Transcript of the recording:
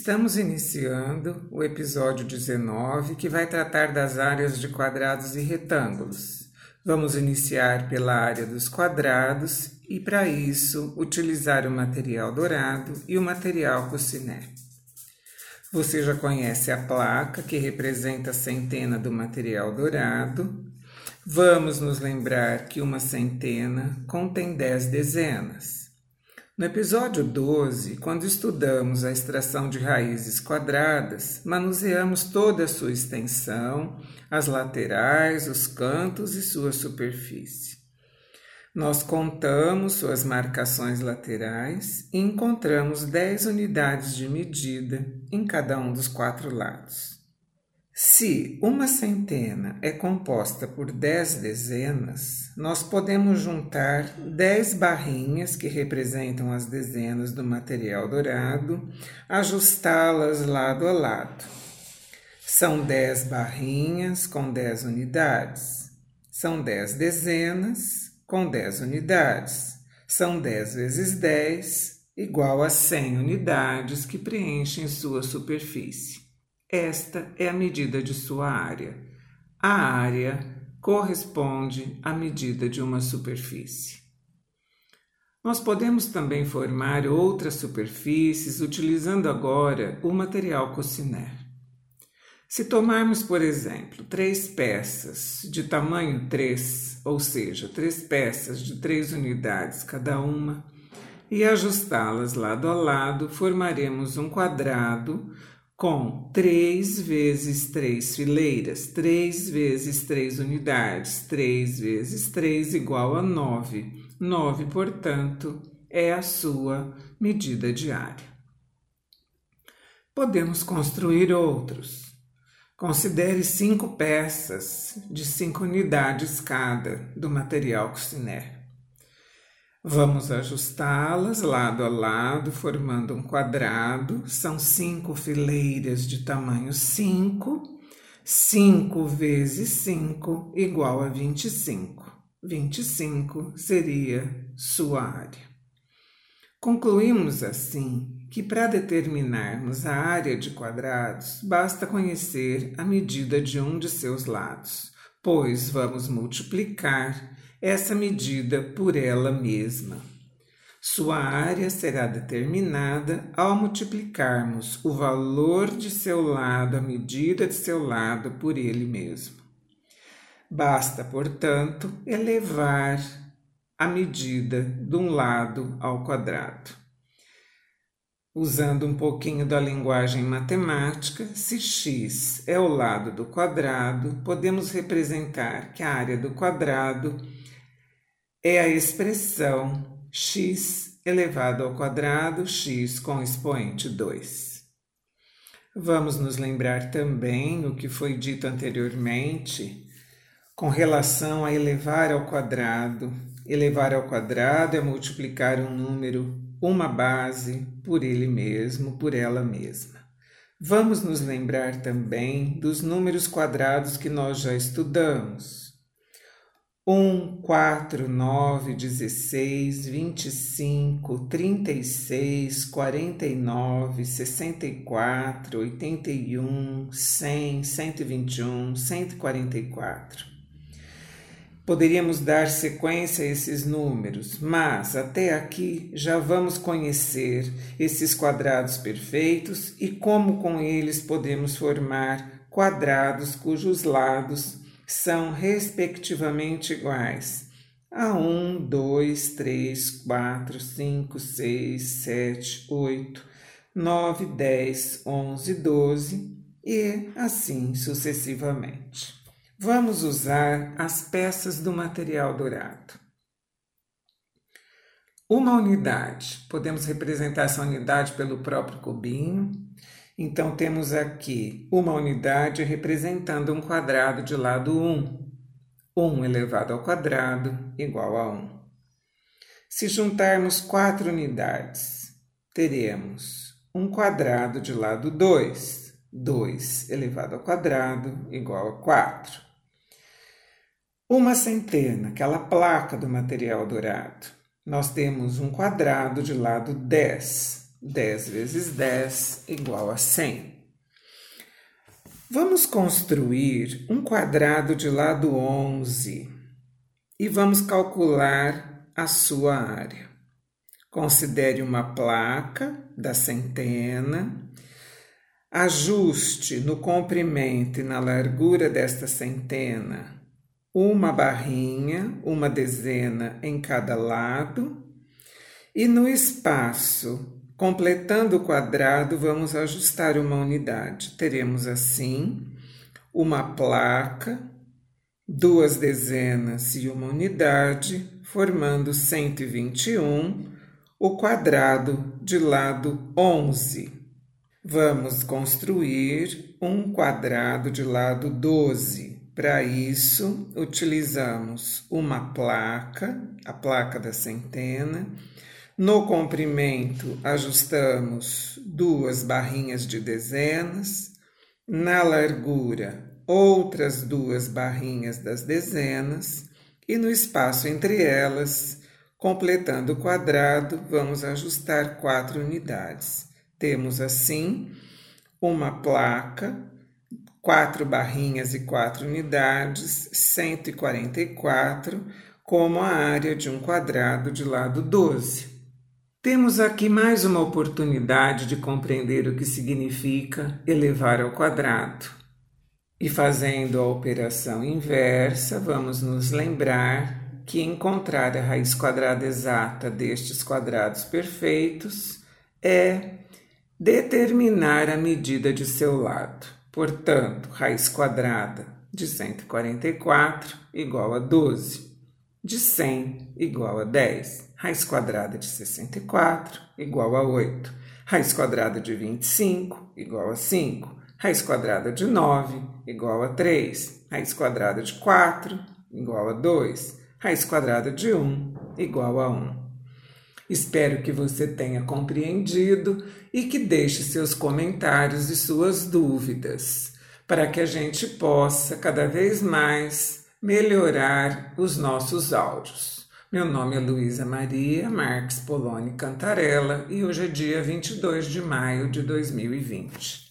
Estamos iniciando o episódio 19 que vai tratar das áreas de quadrados e retângulos. Vamos iniciar pela área dos quadrados e, para isso, utilizar o material dourado e o material cossiné. Você já conhece a placa que representa a centena do material dourado. Vamos nos lembrar que uma centena contém 10 dezenas. No episódio 12, quando estudamos a extração de raízes quadradas, manuseamos toda a sua extensão, as laterais, os cantos e sua superfície. Nós contamos suas marcações laterais e encontramos 10 unidades de medida em cada um dos quatro lados. Se uma centena é composta por dez dezenas, nós podemos juntar dez barrinhas que representam as dezenas do material dourado, ajustá-las lado a lado. São dez barrinhas com dez unidades. São dez dezenas com dez unidades. São dez vezes dez, igual a cem unidades que preenchem sua superfície. Esta é a medida de sua área. A área corresponde à medida de uma superfície. Nós podemos também formar outras superfícies utilizando agora o material cossiné. Se tomarmos, por exemplo, três peças de tamanho 3, ou seja, três peças de três unidades cada uma, e ajustá-las lado a lado, formaremos um quadrado com 3 vezes 3 fileiras, 3 vezes 3 unidades, 3 vezes 3 igual a 9. 9, portanto, é a sua medida diária. Podemos construir outros. Considere cinco peças de 5 unidades cada do material cossiné. Vamos ajustá-las lado a lado, formando um quadrado. São cinco fileiras de tamanho 5. 5 vezes 5 igual a 25. 25 seria sua área. Concluímos assim que para determinarmos a área de quadrados basta conhecer a medida de um de seus lados, pois vamos multiplicar essa medida por ela mesma. Sua área será determinada ao multiplicarmos o valor de seu lado, a medida de seu lado, por ele mesmo. Basta, portanto, elevar a medida de um lado ao quadrado. Usando um pouquinho da linguagem matemática, se x é o lado do quadrado, podemos representar que a área do quadrado é a expressão x elevado ao quadrado x com expoente 2. Vamos nos lembrar também o que foi dito anteriormente com relação a elevar ao quadrado. Elevar ao quadrado é multiplicar um número, uma base, por ele mesmo, por ela mesma. Vamos nos lembrar também dos números quadrados que nós já estudamos. 1, 4, 9, 16, 25, 36, 49, 64, 81, 100, 121, 144. Poderíamos dar sequência a esses números, mas até aqui já vamos conhecer esses quadrados perfeitos e como com eles podemos formar quadrados cujos lados são respectivamente iguais a 1, 2, 3, 4, 5, 6, 7, 8, 9, 10, 11, 12 e assim sucessivamente. Vamos usar as peças do material dourado. Uma unidade, podemos representar essa unidade pelo próprio cubinho, então, temos aqui uma unidade representando um quadrado de lado 1. 1 elevado ao quadrado igual a 1. Se juntarmos quatro unidades, teremos um quadrado de lado 2. 2 elevado ao quadrado igual a 4. Uma centena, aquela placa do material dourado. Nós temos um quadrado de lado 10. 10 vezes 10 igual a 100. Vamos construir um quadrado de lado 11 e vamos calcular a sua área. Considere uma placa da centena, ajuste no comprimento e na largura desta centena uma barrinha, uma dezena em cada lado, e no espaço Completando o quadrado, vamos ajustar uma unidade. Teremos assim uma placa, duas dezenas e uma unidade, formando 121, o quadrado de lado 11. Vamos construir um quadrado de lado 12. Para isso, utilizamos uma placa, a placa da centena, no comprimento, ajustamos duas barrinhas de dezenas. Na largura, outras duas barrinhas das dezenas. E no espaço entre elas, completando o quadrado, vamos ajustar quatro unidades. Temos assim uma placa, quatro barrinhas e quatro unidades, 144, como a área de um quadrado de lado 12. Temos aqui mais uma oportunidade de compreender o que significa elevar ao quadrado. E fazendo a operação inversa, vamos nos lembrar que encontrar a raiz quadrada exata destes quadrados perfeitos é determinar a medida de seu lado. Portanto, raiz quadrada de 144 igual a 12 de 100 igual a 10. Raiz quadrada de 64 igual a 8. Raiz quadrada de 25 igual a 5. Raiz quadrada de 9 igual a 3. Raiz quadrada de 4 igual a 2. Raiz quadrada de 1 igual a 1. Espero que você tenha compreendido e que deixe seus comentários e suas dúvidas, para que a gente possa cada vez mais melhorar os nossos áudios. Meu nome é Luísa Maria Marques Poloni Cantarella e hoje é dia 22 de maio de 2020.